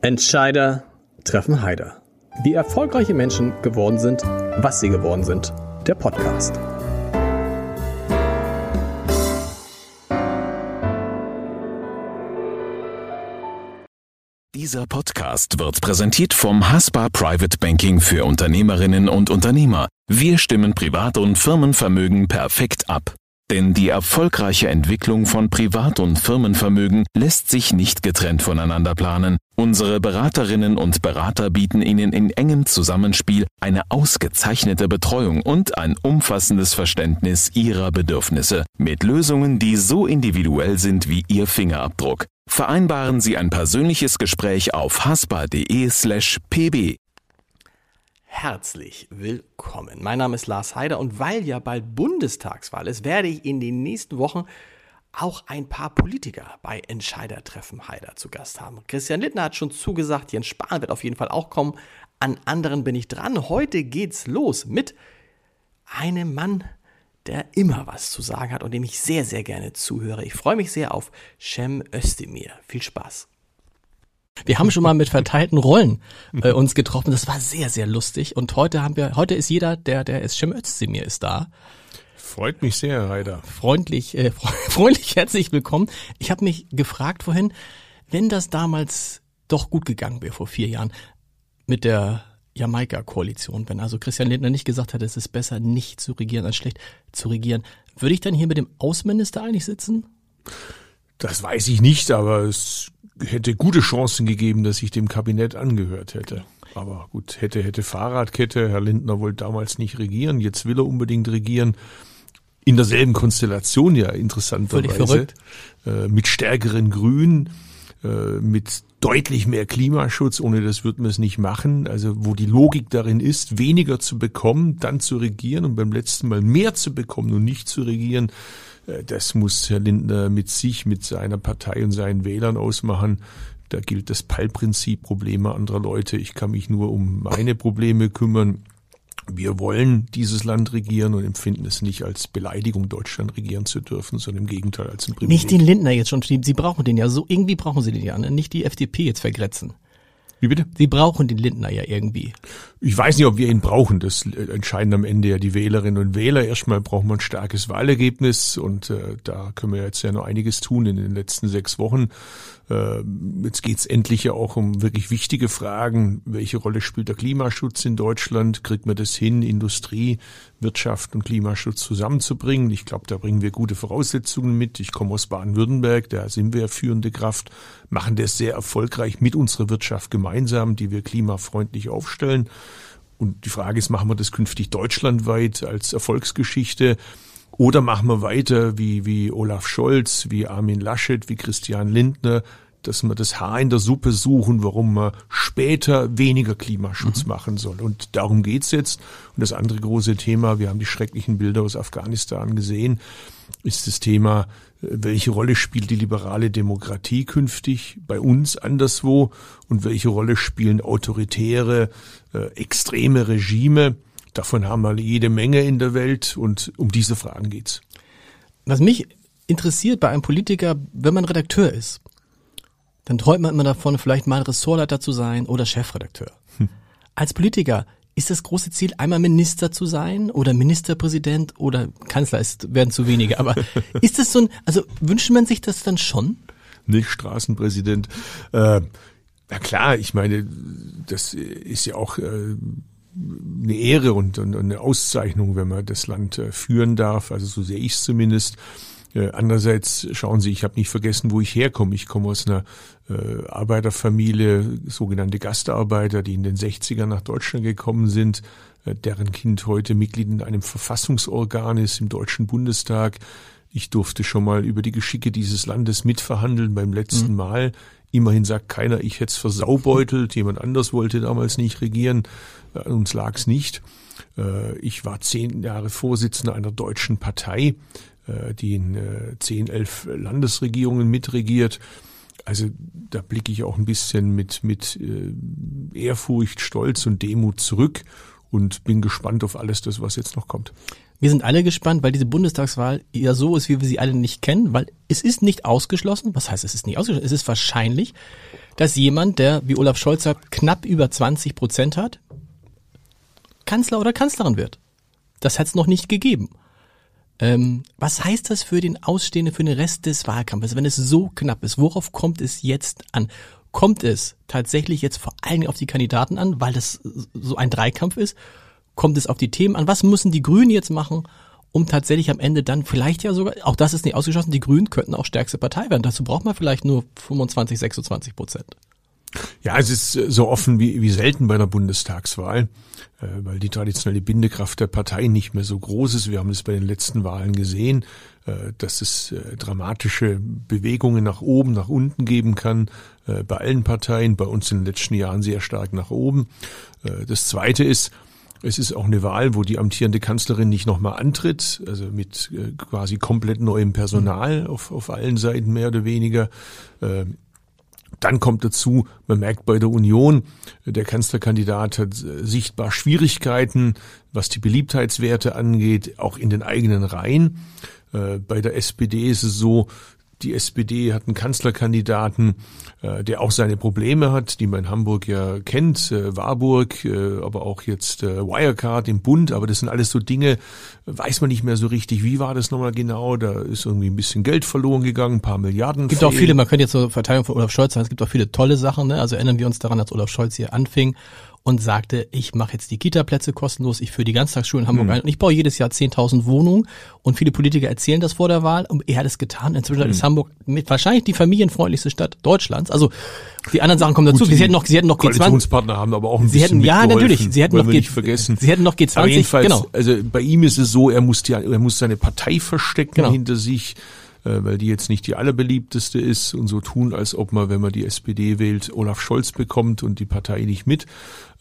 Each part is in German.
Entscheider treffen Heider. Wie erfolgreiche Menschen geworden sind, was sie geworden sind. Der Podcast. Dieser Podcast wird präsentiert vom Haspa Private Banking für Unternehmerinnen und Unternehmer. Wir stimmen Privat- und Firmenvermögen perfekt ab. Denn die erfolgreiche Entwicklung von Privat- und Firmenvermögen lässt sich nicht getrennt voneinander planen. Unsere Beraterinnen und Berater bieten Ihnen in engem Zusammenspiel eine ausgezeichnete Betreuung und ein umfassendes Verständnis Ihrer Bedürfnisse mit Lösungen, die so individuell sind wie Ihr Fingerabdruck. Vereinbaren Sie ein persönliches Gespräch auf haspa.de slash pb. Herzlich willkommen. Mein Name ist Lars Heider und weil ja bald Bundestagswahl ist, werde ich in den nächsten Wochen auch ein paar Politiker bei Entscheidertreffen Heider zu Gast haben. Christian Littner hat schon zugesagt, Jens Spahn wird auf jeden Fall auch kommen. An anderen bin ich dran. Heute geht's los mit einem Mann, der immer was zu sagen hat und dem ich sehr, sehr gerne zuhöre. Ich freue mich sehr auf Cem Özdemir. Viel Spaß. Wir haben schon mal mit verteilten Rollen äh, uns getroffen. Das war sehr, sehr lustig. Und heute haben wir, heute ist jeder, der, der ist Cem Özdemir ist da. Freut mich sehr, Herr Heider. Freundlich, äh, freundlich herzlich willkommen. Ich habe mich gefragt vorhin, wenn das damals doch gut gegangen wäre vor vier Jahren mit der Jamaika-Koalition, wenn also Christian Lindner nicht gesagt hätte, es ist besser nicht zu regieren als schlecht zu regieren, würde ich dann hier mit dem Außenminister eigentlich sitzen? Das weiß ich nicht, aber es hätte gute Chancen gegeben, dass ich dem Kabinett angehört hätte. Aber gut, hätte, hätte Fahrradkette. Herr Lindner wollte damals nicht regieren. Jetzt will er unbedingt regieren. In derselben Konstellation ja interessanterweise. Äh, mit stärkeren Grünen, äh, mit deutlich mehr Klimaschutz. Ohne das wird man es nicht machen. Also wo die Logik darin ist, weniger zu bekommen, dann zu regieren und beim letzten Mal mehr zu bekommen und nicht zu regieren äh, das muss Herr Lindner mit sich, mit seiner Partei und seinen Wählern ausmachen. Da gilt das Pallprinzip, Probleme anderer Leute. Ich kann mich nur um meine Probleme kümmern. Wir wollen dieses Land regieren und empfinden es nicht als Beleidigung, Deutschland regieren zu dürfen, sondern im Gegenteil als ein Privileg. Nicht den Lindner jetzt schon, Sie brauchen den ja so, irgendwie brauchen Sie den ja, ne? nicht die FDP jetzt vergrätzen. Wie bitte? Sie brauchen den Lindner ja irgendwie. Ich weiß nicht, ob wir ihn brauchen. Das entscheiden am Ende ja die Wählerinnen und Wähler. Erstmal brauchen wir ein starkes Wahlergebnis und äh, da können wir jetzt ja noch einiges tun in den letzten sechs Wochen. Äh, jetzt geht's endlich ja auch um wirklich wichtige Fragen. Welche Rolle spielt der Klimaschutz in Deutschland? Kriegt man das hin, Industrie, Wirtschaft und Klimaschutz zusammenzubringen? Ich glaube, da bringen wir gute Voraussetzungen mit. Ich komme aus Baden-Württemberg, da sind wir führende Kraft, machen das sehr erfolgreich mit unserer Wirtschaft gemeinsam, die wir klimafreundlich aufstellen. Und die Frage ist, machen wir das künftig deutschlandweit als Erfolgsgeschichte? Oder machen wir weiter wie, wie Olaf Scholz, wie Armin Laschet, wie Christian Lindner, dass wir das Haar in der Suppe suchen, warum man später weniger Klimaschutz mhm. machen soll. Und darum geht's jetzt. Und das andere große Thema, wir haben die schrecklichen Bilder aus Afghanistan gesehen, ist das Thema, welche Rolle spielt die liberale Demokratie künftig bei uns anderswo und welche Rolle spielen autoritäre, äh, extreme Regime Davon haben wir jede Menge in der Welt und um diese Fragen geht's. Was mich interessiert bei einem Politiker, wenn man Redakteur ist, dann träumt man immer davon, vielleicht mal Ressortleiter zu sein oder Chefredakteur. Hm. Als Politiker ist das große Ziel, einmal Minister zu sein oder Ministerpräsident oder Kanzler, es werden zu wenige, aber ist das so ein, also wünscht man sich das dann schon? Nicht Straßenpräsident. Äh, na klar, ich meine, das ist ja auch äh, eine Ehre und, und eine Auszeichnung, wenn man das Land äh, führen darf. Also so sehe ich es zumindest. Äh, andererseits schauen Sie, ich habe nicht vergessen, wo ich herkomme. Ich komme aus einer äh, Arbeiterfamilie, sogenannte Gastarbeiter, die in den 60ern nach Deutschland gekommen sind, äh, deren Kind heute Mitglied in einem Verfassungsorgan ist im Deutschen Bundestag. Ich durfte schon mal über die Geschicke dieses Landes mitverhandeln beim letzten mhm. Mal. Immerhin sagt keiner, ich hätte es versaubeutelt, jemand anders wollte damals nicht regieren, äh, uns lag's nicht. Ich war zehn Jahre Vorsitzender einer deutschen Partei, die in zehn, elf Landesregierungen mitregiert. Also da blicke ich auch ein bisschen mit, mit Ehrfurcht, Stolz und Demut zurück und bin gespannt auf alles das, was jetzt noch kommt. Wir sind alle gespannt, weil diese Bundestagswahl ja so ist, wie wir sie alle nicht kennen, weil es ist nicht ausgeschlossen, was heißt es ist nicht ausgeschlossen, es ist wahrscheinlich, dass jemand, der wie Olaf Scholz hat, knapp über 20 Prozent hat, Kanzler oder Kanzlerin wird. Das hat es noch nicht gegeben. Ähm, was heißt das für den Ausstehenden, für den Rest des Wahlkampfes, wenn es so knapp ist? Worauf kommt es jetzt an? Kommt es tatsächlich jetzt vor allen Dingen auf die Kandidaten an, weil das so ein Dreikampf ist? Kommt es auf die Themen an? Was müssen die Grünen jetzt machen, um tatsächlich am Ende dann vielleicht ja sogar, auch das ist nicht ausgeschlossen, die Grünen könnten auch stärkste Partei werden. Dazu braucht man vielleicht nur 25, 26 Prozent. Ja, es ist so offen wie, wie selten bei der Bundestagswahl, äh, weil die traditionelle Bindekraft der Partei nicht mehr so groß ist. Wir haben es bei den letzten Wahlen gesehen, äh, dass es äh, dramatische Bewegungen nach oben, nach unten geben kann, bei allen Parteien, bei uns in den letzten Jahren sehr stark nach oben. Das Zweite ist, es ist auch eine Wahl, wo die amtierende Kanzlerin nicht nochmal antritt, also mit quasi komplett neuem Personal auf, auf allen Seiten mehr oder weniger. Dann kommt dazu, man merkt bei der Union, der Kanzlerkandidat hat sichtbar Schwierigkeiten, was die Beliebtheitswerte angeht, auch in den eigenen Reihen. Äh, bei der SPD ist es so, die SPD hat einen Kanzlerkandidaten, äh, der auch seine Probleme hat, die man in Hamburg ja kennt, äh, Warburg, äh, aber auch jetzt äh, Wirecard im Bund, aber das sind alles so Dinge, weiß man nicht mehr so richtig, wie war das nochmal genau, da ist irgendwie ein bisschen Geld verloren gegangen, ein paar Milliarden. Es gibt fehlen. auch viele, man könnte jetzt zur Verteidigung von Olaf Scholz sagen, es gibt auch viele tolle Sachen, ne? also erinnern wir uns daran, als Olaf Scholz hier anfing und sagte, ich mache jetzt die Kita-Plätze kostenlos, ich führe die Ganztagsschulen in Hamburg mhm. ein und ich baue jedes Jahr 10.000 Wohnungen und viele Politiker erzählen das vor der Wahl und er hat es getan. Inzwischen mhm. ist Hamburg mit wahrscheinlich die familienfreundlichste Stadt Deutschlands. Also die anderen Sachen kommen dazu. Gut, sie hätten noch, sie hätten noch G20. haben aber auch ein sie bisschen hätten, Ja, natürlich. Sie hätten noch G, vergessen. Sie hätten noch G20. Aber jedenfalls, genau. Also bei ihm ist es so, er muss ja, er muss seine Partei verstecken genau. hinter sich weil die jetzt nicht die allerbeliebteste ist und so tun, als ob man, wenn man die SPD wählt, Olaf Scholz bekommt und die Partei nicht mit.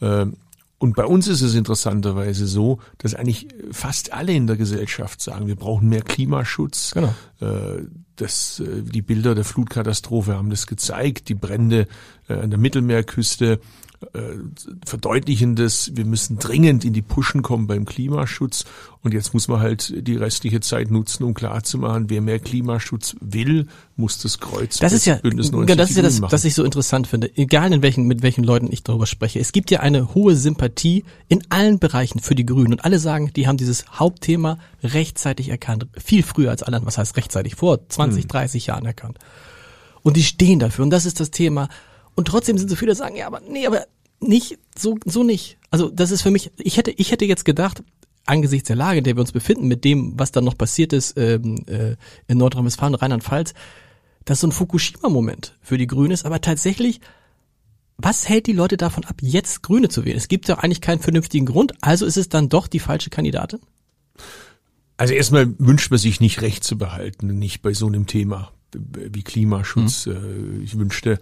Ähm, und bei uns ist es interessanterweise so, dass eigentlich fast alle in der Gesellschaft sagen, wir brauchen mehr Klimaschutz. Genau. Äh, das, äh, die Bilder der Flutkatastrophe haben das gezeigt, die Brände an der Mittelmeerküste äh, verdeutlichen das, wir müssen dringend in die Pushen kommen beim Klimaschutz. Und jetzt muss man halt die restliche Zeit nutzen, um klarzumachen, wer mehr Klimaschutz will, muss das Kreuz das ist ja, Bündnis 90 Das ist ja das, was ich so interessant finde. Egal in welchen, mit welchen Leuten ich darüber spreche. Es gibt ja eine hohe Sympathie in allen Bereichen für die Grünen. Und alle sagen, die haben dieses Hauptthema rechtzeitig erkannt. Viel früher als alle, was heißt rechtzeitig? Vor 20, hm. 30 Jahren erkannt. Und die stehen dafür. Und das ist das Thema und trotzdem sind so viele, die sagen, ja, aber nee, aber nicht, so, so nicht. Also das ist für mich, ich hätte, ich hätte jetzt gedacht, angesichts der Lage, in der wir uns befinden, mit dem, was dann noch passiert ist ähm, äh, in Nordrhein-Westfalen Rheinland-Pfalz, dass so ein Fukushima-Moment für die Grünen ist, aber tatsächlich, was hält die Leute davon ab, jetzt Grüne zu wählen? Es gibt ja eigentlich keinen vernünftigen Grund, also ist es dann doch die falsche Kandidatin? Also erstmal wünscht man sich nicht recht zu behalten, nicht bei so einem Thema wie Klimaschutz. Hm. Ich wünschte,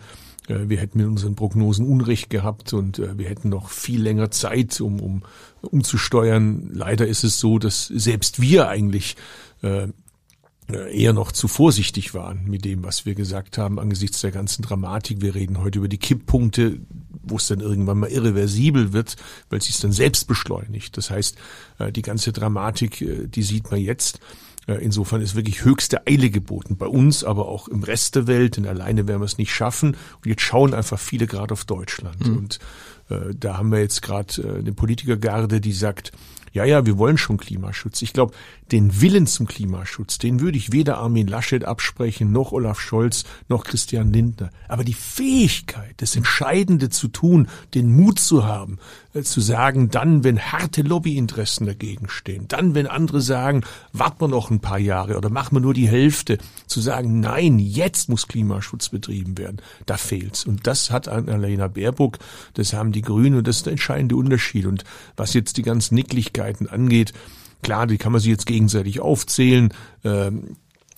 wir hätten mit unseren Prognosen Unrecht gehabt und äh, wir hätten noch viel länger Zeit, um, um umzusteuern. Leider ist es so, dass selbst wir eigentlich äh, eher noch zu vorsichtig waren mit dem, was wir gesagt haben angesichts der ganzen Dramatik. Wir reden heute über die Kipppunkte, wo es dann irgendwann mal irreversibel wird, weil es sich dann selbst beschleunigt. Das heißt, die ganze Dramatik, die sieht man jetzt. Insofern ist wirklich höchste Eile geboten. Bei uns, aber auch im Rest der Welt, denn alleine werden wir es nicht schaffen. Und jetzt schauen einfach viele gerade auf Deutschland. Mhm. Und äh, da haben wir jetzt gerade äh, eine Politikergarde, die sagt, ja, ja, wir wollen schon Klimaschutz. Ich glaube, den Willen zum Klimaschutz, den würde ich weder Armin Laschet absprechen, noch Olaf Scholz, noch Christian Lindner. Aber die Fähigkeit, das Entscheidende zu tun, den Mut zu haben, zu sagen, dann, wenn harte Lobbyinteressen dagegen stehen, dann, wenn andere sagen, warten wir noch ein paar Jahre oder machen wir nur die Hälfte, zu sagen, nein, jetzt muss Klimaschutz betrieben werden, da fehlt's. Und das hat Annalena Baerbock, das haben die Grünen und das ist der entscheidende Unterschied. Und was jetzt die ganzen Nicklichkeiten angeht, klar, die kann man sich jetzt gegenseitig aufzählen. Ähm,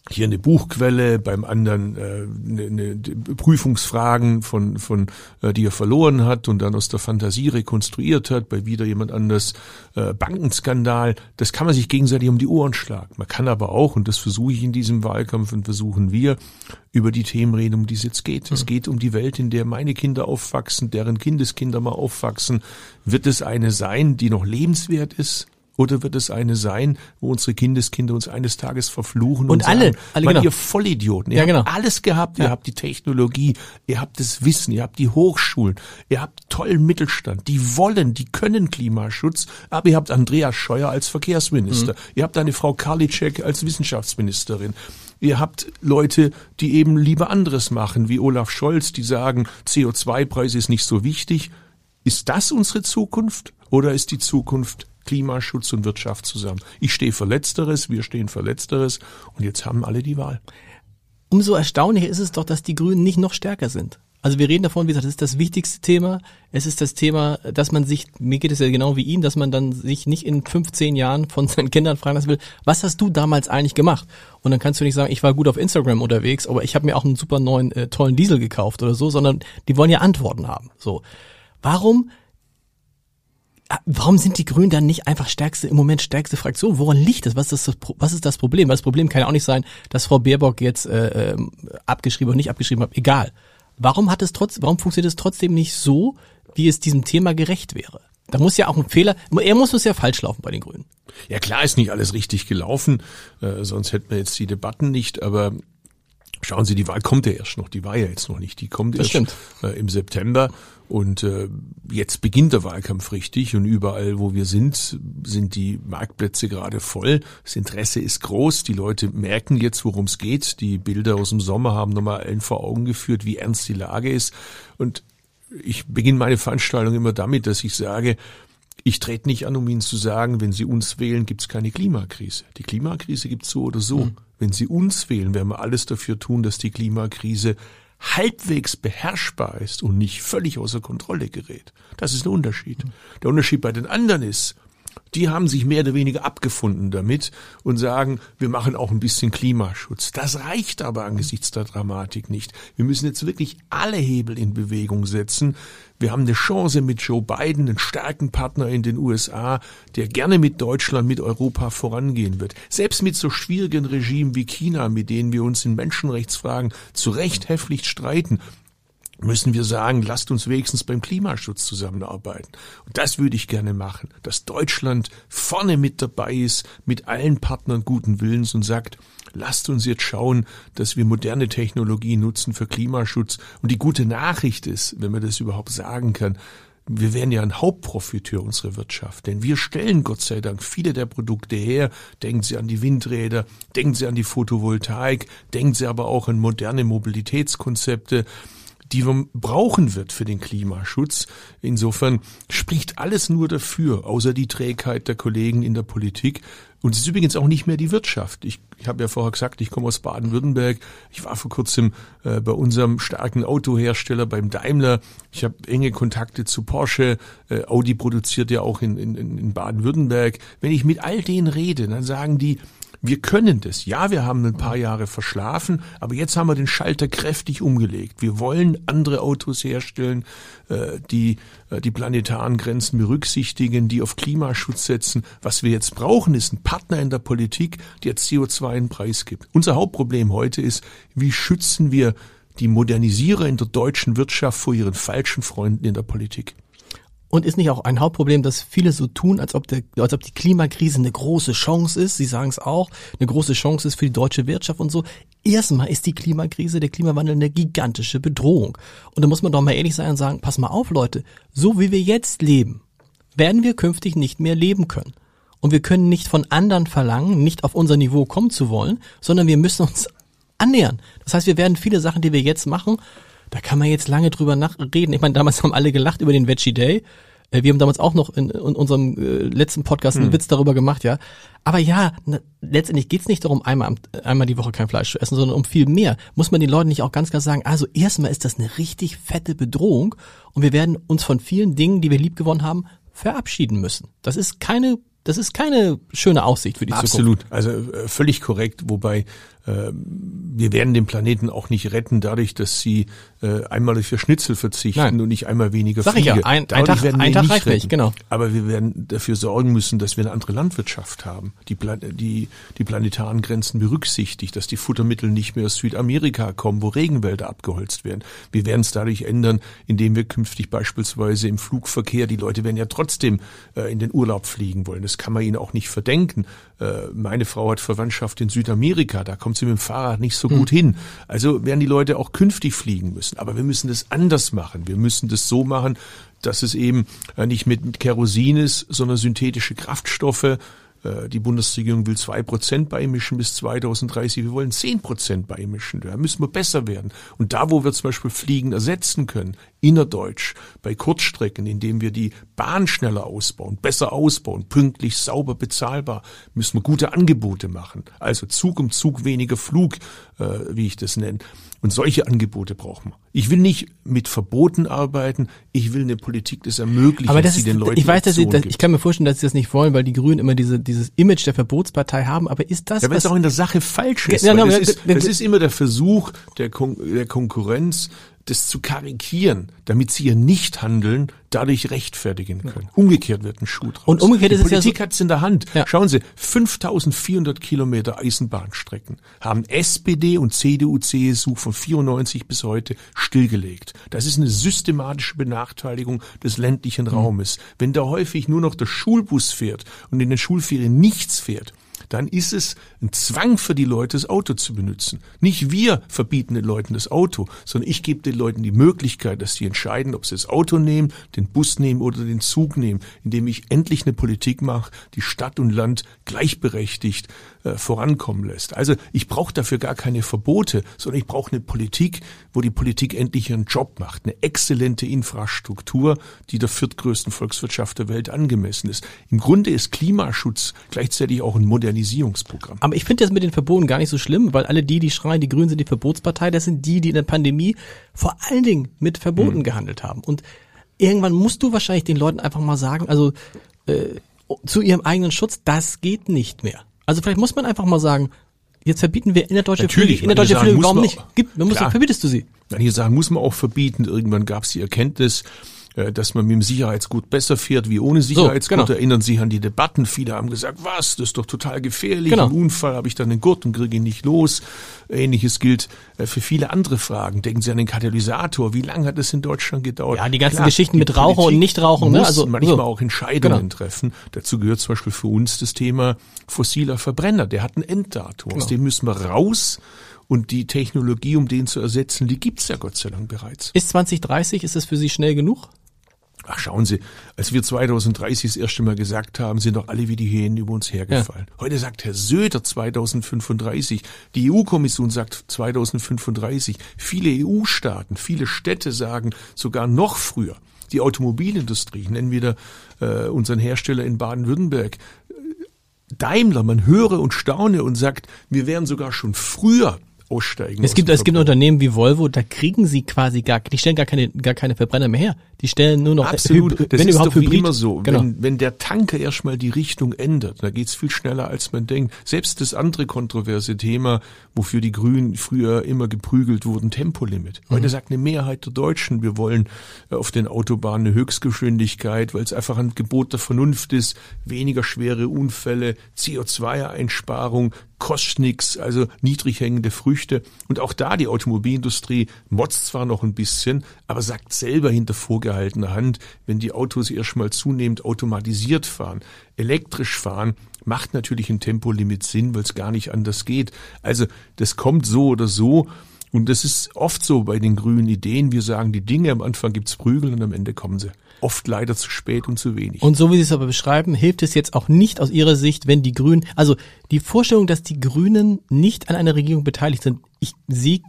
hier eine Buchquelle, beim anderen äh, eine, eine Prüfungsfragen von, von äh, die er verloren hat und dann aus der Fantasie rekonstruiert hat, bei wieder jemand anders äh, Bankenskandal. Das kann man sich gegenseitig um die Ohren schlagen. Man kann aber auch, und das versuche ich in diesem Wahlkampf und versuchen wir, über die Themen reden, um die es jetzt geht. Es geht um die Welt, in der meine Kinder aufwachsen, deren Kindeskinder mal aufwachsen. Wird es eine sein, die noch lebenswert ist? Oder wird es eine sein, wo unsere Kindeskinder uns eines Tages verfluchen und, und alle, sagen, alle genau. ihr Vollidioten, ihr ja, genau. habt alles gehabt, ja. ihr habt die Technologie, ihr habt das Wissen, ihr habt die Hochschulen, ihr habt tollen Mittelstand, die wollen, die können Klimaschutz, aber ihr habt Andreas Scheuer als Verkehrsminister, mhm. ihr habt eine Frau Karliczek als Wissenschaftsministerin. Ihr habt Leute, die eben lieber anderes machen, wie Olaf Scholz, die sagen, CO2-Preis ist nicht so wichtig. Ist das unsere Zukunft oder ist die Zukunft Klimaschutz und Wirtschaft zusammen. Ich stehe für Letzteres, wir stehen für Letzteres und jetzt haben alle die Wahl. Umso erstaunlicher ist es doch, dass die Grünen nicht noch stärker sind. Also wir reden davon, wie gesagt, das ist das wichtigste Thema. Es ist das Thema, dass man sich, mir geht es ja genau wie Ihnen, dass man dann sich nicht in 15 Jahren von seinen Kindern fragen lassen will, was hast du damals eigentlich gemacht? Und dann kannst du nicht sagen, ich war gut auf Instagram unterwegs, aber ich habe mir auch einen super neuen, äh, tollen Diesel gekauft oder so, sondern die wollen ja Antworten haben. So. Warum warum sind die Grünen dann nicht einfach stärkste, im Moment stärkste Fraktion? Woran liegt das? Was ist das, was ist das Problem? Weil das Problem kann ja auch nicht sein, dass Frau Baerbock jetzt äh, äh, abgeschrieben oder nicht abgeschrieben hat. Egal. Warum hat es trotzdem, warum funktioniert es trotzdem nicht so, wie es diesem Thema gerecht wäre? Da muss ja auch ein Fehler, er muss es ja falsch laufen bei den Grünen. Ja klar ist nicht alles richtig gelaufen, äh, sonst hätten wir jetzt die Debatten nicht, aber Schauen Sie, die Wahl kommt ja erst noch, die war ja jetzt noch nicht, die kommt das erst äh, im September und äh, jetzt beginnt der Wahlkampf richtig und überall, wo wir sind, sind die Marktplätze gerade voll. Das Interesse ist groß, die Leute merken jetzt, worum es geht. Die Bilder aus dem Sommer haben nochmal allen vor Augen geführt, wie ernst die Lage ist und ich beginne meine Veranstaltung immer damit, dass ich sage, ich trete nicht an, um Ihnen zu sagen, wenn Sie uns wählen, gibt es keine Klimakrise. Die Klimakrise gibt es so oder so. Mhm. Wenn Sie uns wählen, werden wir alles dafür tun, dass die Klimakrise halbwegs beherrschbar ist und nicht völlig außer Kontrolle gerät. Das ist ein Unterschied. Der Unterschied bei den anderen ist, die haben sich mehr oder weniger abgefunden damit und sagen, wir machen auch ein bisschen Klimaschutz. Das reicht aber angesichts der Dramatik nicht. Wir müssen jetzt wirklich alle Hebel in Bewegung setzen. Wir haben eine Chance mit Joe Biden, einen starken Partner in den USA, der gerne mit Deutschland, mit Europa vorangehen wird. Selbst mit so schwierigen Regimen wie China, mit denen wir uns in Menschenrechtsfragen zu Recht heftig streiten, müssen wir sagen, lasst uns wenigstens beim Klimaschutz zusammenarbeiten. Und das würde ich gerne machen, dass Deutschland vorne mit dabei ist, mit allen Partnern guten Willens und sagt, lasst uns jetzt schauen, dass wir moderne Technologie nutzen für Klimaschutz. Und die gute Nachricht ist, wenn man das überhaupt sagen kann, wir werden ja ein Hauptprofiteur unserer Wirtschaft, denn wir stellen Gott sei Dank viele der Produkte her. Denken Sie an die Windräder, denken Sie an die Photovoltaik, denken Sie aber auch an moderne Mobilitätskonzepte die man brauchen wird für den Klimaschutz. Insofern spricht alles nur dafür, außer die Trägheit der Kollegen in der Politik. Und es ist übrigens auch nicht mehr die Wirtschaft. Ich, ich habe ja vorher gesagt, ich komme aus Baden-Württemberg. Ich war vor kurzem äh, bei unserem starken Autohersteller, beim Daimler. Ich habe enge Kontakte zu Porsche. Äh, Audi produziert ja auch in, in, in Baden-Württemberg. Wenn ich mit all denen rede, dann sagen die, wir können das. Ja, wir haben ein paar Jahre verschlafen, aber jetzt haben wir den Schalter kräftig umgelegt. Wir wollen andere Autos herstellen, äh, die äh, die planetaren Grenzen berücksichtigen, die auf Klimaschutz setzen. Was wir jetzt brauchen, ist ein Partner in der Politik, der CO2 einen Preis gibt. Unser Hauptproblem heute ist, wie schützen wir die Modernisierer in der deutschen Wirtschaft vor ihren falschen Freunden in der Politik? Und ist nicht auch ein Hauptproblem, dass viele so tun, als ob, der, als ob die Klimakrise eine große Chance ist? Sie sagen es auch, eine große Chance ist für die deutsche Wirtschaft und so. Erstmal ist die Klimakrise, der Klimawandel eine gigantische Bedrohung. Und da muss man doch mal ehrlich sein und sagen, pass mal auf, Leute, so wie wir jetzt leben, werden wir künftig nicht mehr leben können. Und wir können nicht von anderen verlangen, nicht auf unser Niveau kommen zu wollen, sondern wir müssen uns annähern. Das heißt, wir werden viele Sachen, die wir jetzt machen, da kann man jetzt lange drüber nachreden. Ich meine, damals haben alle gelacht über den Veggie Day. Äh, wir haben damals auch noch in, in unserem äh, letzten Podcast einen hm. Witz darüber gemacht, ja. Aber ja, na, letztendlich geht's nicht darum, einmal, einmal die Woche kein Fleisch zu essen, sondern um viel mehr. Muss man den Leuten nicht auch ganz klar sagen, also erstmal ist das eine richtig fette Bedrohung und wir werden uns von vielen Dingen, die wir lieb gewonnen haben, verabschieden müssen. Das ist keine das ist keine schöne Aussicht für die Absolut. Zukunft. Absolut, also äh, völlig korrekt, wobei äh, wir werden den Planeten auch nicht retten dadurch, dass sie äh, einmal für Schnitzel verzichten Nein. und nicht einmal weniger Sag Fliege. ich ja, ein- ein Tag- werden wir ein Tag nicht reicht nicht, retten. genau. Aber wir werden dafür sorgen müssen, dass wir eine andere Landwirtschaft haben, die, die die planetaren Grenzen berücksichtigt, dass die Futtermittel nicht mehr aus Südamerika kommen, wo Regenwälder abgeholzt werden. Wir werden es dadurch ändern, indem wir künftig beispielsweise im Flugverkehr, die Leute werden ja trotzdem äh, in den Urlaub fliegen wollen. Das kann man ihnen auch nicht verdenken. Äh, meine Frau hat Verwandtschaft in Südamerika, da kommt sie mit dem Fahrrad nicht so gut hin. Also werden die Leute auch künftig fliegen müssen. Aber wir müssen das anders machen. Wir müssen das so machen, dass es eben äh, nicht mit Kerosin ist, sondern synthetische Kraftstoffe. Äh, Die Bundesregierung will zwei Prozent beimischen bis 2030. Wir wollen zehn Prozent beimischen. Da müssen wir besser werden. Und da, wo wir zum Beispiel Fliegen ersetzen können, innerdeutsch, bei Kurzstrecken, indem wir die Bahn schneller ausbauen, besser ausbauen, pünktlich, sauber, bezahlbar, müssen wir gute Angebote machen. Also Zug um Zug weniger Flug, äh, wie ich das nenne. Und solche Angebote brauchen wir. Ich will nicht mit Verboten arbeiten. Ich will eine Politik das ermöglicht, Aber das die ist, den Leuten ich weiß, dass sie, das, ich kann mir vorstellen, dass sie das nicht wollen, weil die Grünen immer diese, dieses Image der Verbotspartei haben. Aber ist das, Ja, was, es auch in der Sache falsch ist. Ja, ja, das, ist das ist immer der Versuch der, Kon der Konkurrenz, das zu karikieren, damit sie ihr Nicht-Handeln dadurch rechtfertigen können. Umgekehrt wird ein Schuh draus. Und umgekehrt Die ist es ja Politik so- hat es in der Hand. Ja. Schauen Sie, 5400 Kilometer Eisenbahnstrecken haben SPD und CDU, CSU von 94 bis heute stillgelegt. Das ist eine systematische Benachteiligung des ländlichen Mhm. Raumes. Wenn da häufig nur noch der Schulbus fährt und in den Schulferien nichts fährt, dann ist es ein Zwang für die Leute, das Auto zu benutzen. Nicht wir verbieten den Leuten das Auto, sondern ich gebe den Leuten die Möglichkeit, dass sie entscheiden, ob sie das Auto nehmen, den Bus nehmen oder den Zug nehmen, indem ich endlich eine Politik mache, die Stadt und Land gleichberechtigt äh, vorankommen lässt. Also ich brauche dafür gar keine Verbote, sondern ich brauche eine Politik, wo die Politik endlich ihren Job macht. Eine exzellente Infrastruktur, die der viertgrößten Volkswirtschaft der Welt angemessen ist. Im Grunde ist Klimaschutz gleichzeitig auch ein Modernisierungsprogramm. aber ich finde das mit den Verboten gar nicht so schlimm, weil alle die, die schreien, die Grünen sind die Verbotspartei, das sind die, die in der Pandemie vor allen Dingen mit Hm. Verboten gehandelt haben. Und irgendwann musst du wahrscheinlich den Leuten einfach mal sagen, also äh, zu ihrem eigenen Schutz, das geht nicht mehr. Also vielleicht muss man einfach mal sagen, jetzt verbieten wir innerdeutsche Natürlich, Flüge, innerdeutsche Flüge, warum nicht? man auch. Gib, man muss, verbietest du sie. Manche sagen, muss man auch verbieten. Irgendwann gab es die Erkenntnis, dass man mit dem Sicherheitsgurt besser fährt wie ohne Sicherheitsgurt. genau. Erinnern sich an die Debatten. Viele haben gesagt, was, das ist doch total gefährlich. Genau. Im Unfall habe ich dann den Gurt und kriege ihn nicht los. Ähnliches gilt äh, für viele andere Fragen. Denken Sie an den Katalysator. Wie lange hat es in Deutschland gedauert? Ja, die ganzen Geschichten mit Rauchen und Nichtrauchen, ne? muss Also, manchmal so. auch Entscheidungen Genau. treffen. Dazu gehört zum Beispiel für uns das Thema fossiler Verbrenner. Der hat ein Enddatum. Aus Genau. dem müssen wir raus. Und die Technologie, um den zu ersetzen, die gibt's ja Gott sei Dank bereits. Ist 2030, ist das für Sie schnell genug? Ach, schauen Sie, als wir 2030 das erste Mal gesagt haben, sind doch alle wie die Hähnen über uns hergefallen. Heute sagt Herr Söder 2035. Die EU-Kommission sagt 2035. Viele EU-Staaten, viele Städte sagen sogar noch früher. Die Automobilindustrie, ich nenne wieder äh, unseren Hersteller in Baden-Württemberg, Daimler, man höre und staune und sagt, wir werden sogar schon früher aussteigen. Es gibt, es gibt. Unternehmen wie Volvo, da kriegen sie quasi gar, die stellen gar keine, gar keine Verbrenner mehr her. Die stellen nur noch, Absolut. Hybrid- das wenn ist überhaupt doch Hybrid. immer so. Genau. Wenn, wenn der Tanker erstmal die Richtung ändert, da geht's viel schneller, als man denkt. Selbst das andere kontroverse Thema, wofür die Grünen früher immer geprügelt wurden, Tempolimit. Mhm. Heute sagt eine Mehrheit der Deutschen, wir wollen äh, auf den Autobahnen eine Höchstgeschwindigkeit, weil es einfach ein Gebot der Vernunft ist, weniger schwere Unfälle, CO2-Einsparung, kostet nix, also niedrig hängende Früchte. Und auch da die Automobilindustrie motzt zwar noch ein bisschen, aber sagt selber hinter vorgehaltener Hand, wenn die Autos erstmal zunehmend automatisiert fahren, elektrisch fahren, macht natürlich ein Tempolimit Sinn, weil es gar nicht anders geht. Also das kommt so oder so. Und das ist oft so bei den grünen Ideen. Wir sagen die Dinge, am Anfang gibt's Prügel und am Ende kommen sie. Oft leider zu spät und zu wenig. Und so wie Sie es aber beschreiben, hilft es jetzt auch nicht aus Ihrer Sicht, wenn die Grünen, also die Vorstellung, dass die Grünen nicht an einer Regierung beteiligt sind, ich sehe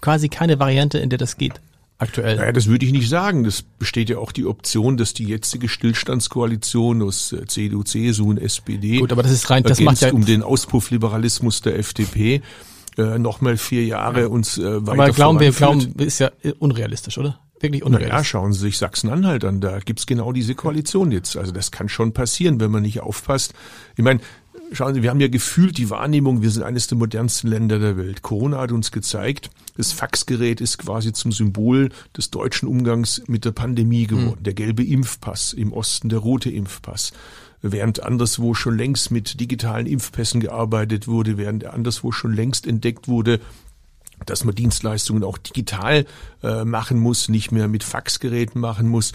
quasi keine Variante, in der das geht. Aktuell. Naja, das würde ich nicht sagen. Das besteht ja auch die Option, dass die jetzige Stillstandskoalition aus äh, CDU, CSU und SPD Gut, aber das ist rein- das macht ja- um den Auspuffliberalismus der FDP äh, nochmal vier Jahre uns äh, weiter aber glauben wir, glauben, ist ja unrealistisch, oder? Wirklich Naja, unrealistisch. schauen Sie sich Sachsen-Anhalt an, da gibt's genau diese Koalition jetzt. Also das kann schon passieren, wenn man nicht aufpasst. Ich meine, schauen Sie, wir haben ja gefühlt die Wahrnehmung, wir sind eines der modernsten Länder der Welt. Corona hat uns gezeigt, das Faxgerät ist quasi zum Symbol des deutschen Umgangs mit der Pandemie geworden. Mhm. Der gelbe Impfpass im Osten, der rote Impfpass während anderswo schon längst mit digitalen Impfpässen gearbeitet wurde, während anderswo schon längst entdeckt wurde, dass man Dienstleistungen auch digital äh, machen muss, nicht mehr mit Faxgeräten machen muss.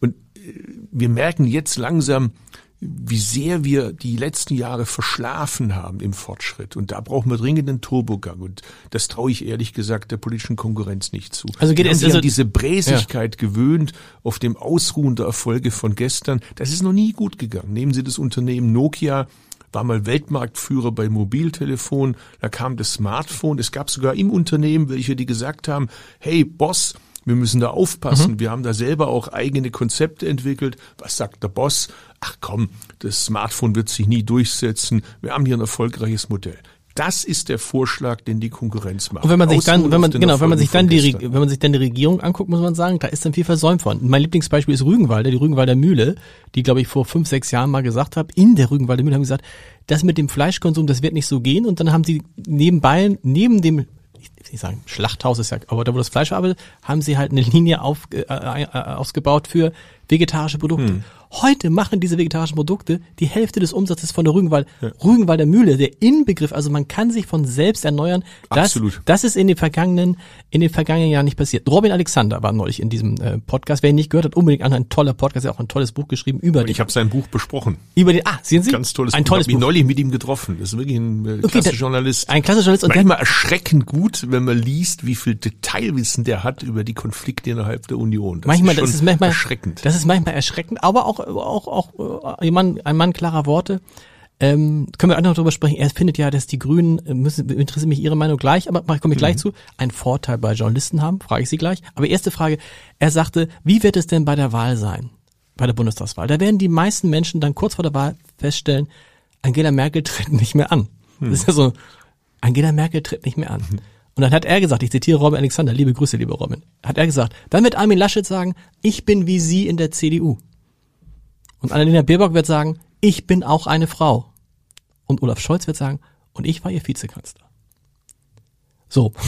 Und äh, wir merken jetzt langsam, wie sehr wir die letzten Jahre verschlafen haben im Fortschritt. Und da brauchen wir dringend einen Turbogang. Und das traue ich ehrlich gesagt der politischen Konkurrenz nicht zu. Also geht wir es haben also diese Bräsigkeit ja. gewöhnt auf dem Ausruhen der Erfolge von gestern. Das ist noch nie gut gegangen. Nehmen Sie das Unternehmen Nokia war mal Weltmarktführer bei Mobiltelefon, da kam das Smartphone, es gab sogar im Unternehmen welche, die gesagt haben, hey Boss, wir müssen da aufpassen. Mhm. Wir haben da selber auch eigene Konzepte entwickelt. Was sagt der Boss? Ach komm, das Smartphone wird sich nie durchsetzen. Wir haben hier ein erfolgreiches Modell. Das ist der Vorschlag, den die Konkurrenz macht. Und wenn man sich dann, wenn man, genau, wenn man sich dann die, wenn man sich dann die Regierung anguckt, muss man sagen, da ist dann viel versäumt worden. Mein Lieblingsbeispiel ist Rügenwalder, die Rügenwalder Mühle, die, glaube ich, vor fünf, sechs Jahren mal gesagt habe, in der Rügenwalder Mühle haben gesagt, das mit dem Fleischkonsum, das wird nicht so gehen. Und dann haben sie nebenbei, neben dem ich sagen, Schlachthaus ist ja, aber da wo das Fleisch arbeitet, haben sie halt eine Linie auf, äh, äh, ausgebaut für vegetarische Produkte. Hm. Heute machen diese vegetarischen Produkte die Hälfte des Umsatzes von der Rügenwald, ja. Rügenwalder Mühle, der Inbegriff. Also man kann sich von selbst erneuern. Das, Absolut. Das ist in den vergangenen, in den vergangenen Jahren nicht passiert. Robin Alexander war neulich in diesem äh, Podcast. Wer ihn nicht gehört hat, unbedingt an. Ein toller Podcast, er hat auch ein tolles Buch geschrieben über Ich habe sein Buch besprochen. Über den, ah, sehen Sie? Ganz tolles ein Buch. tolles ich habe mich neulich mit ihm getroffen. Das ist wirklich ein äh, okay, klassischer Journalist. Ein klassischer Journalist. Und Manchmal erschreckend gut, wenn man liest, wie viel Detailwissen der hat über die Konflikte innerhalb der Union. Das manchmal, ist das ist manchmal erschreckend. Das ist manchmal erschreckend, aber auch, auch, auch ein Mann, ein Mann klarer Worte. Ähm, können wir auch noch darüber sprechen. Er findet ja, dass die Grünen, äh, müssen, interessiert mich Ihre Meinung gleich, aber komme ich gleich mhm. zu, einen Vorteil bei Journalisten haben, frage ich Sie gleich. Aber erste Frage, er sagte, wie wird es denn bei der Wahl sein? Bei der Bundestagswahl. Da werden die meisten Menschen dann kurz vor der Wahl feststellen, Angela Merkel tritt nicht mehr an. Mhm. Das ist ja so, Angela Merkel tritt nicht mehr an. Mhm. Und dann hat er gesagt, ich zitiere Robin Alexander, liebe Grüße, liebe Robin, hat er gesagt, dann wird Armin Laschet sagen, ich bin wie Sie in der CDU. Und Annalena Baerbock wird sagen, ich bin auch eine Frau. Und Olaf Scholz wird sagen, und ich war ihr Vizekanzler. So.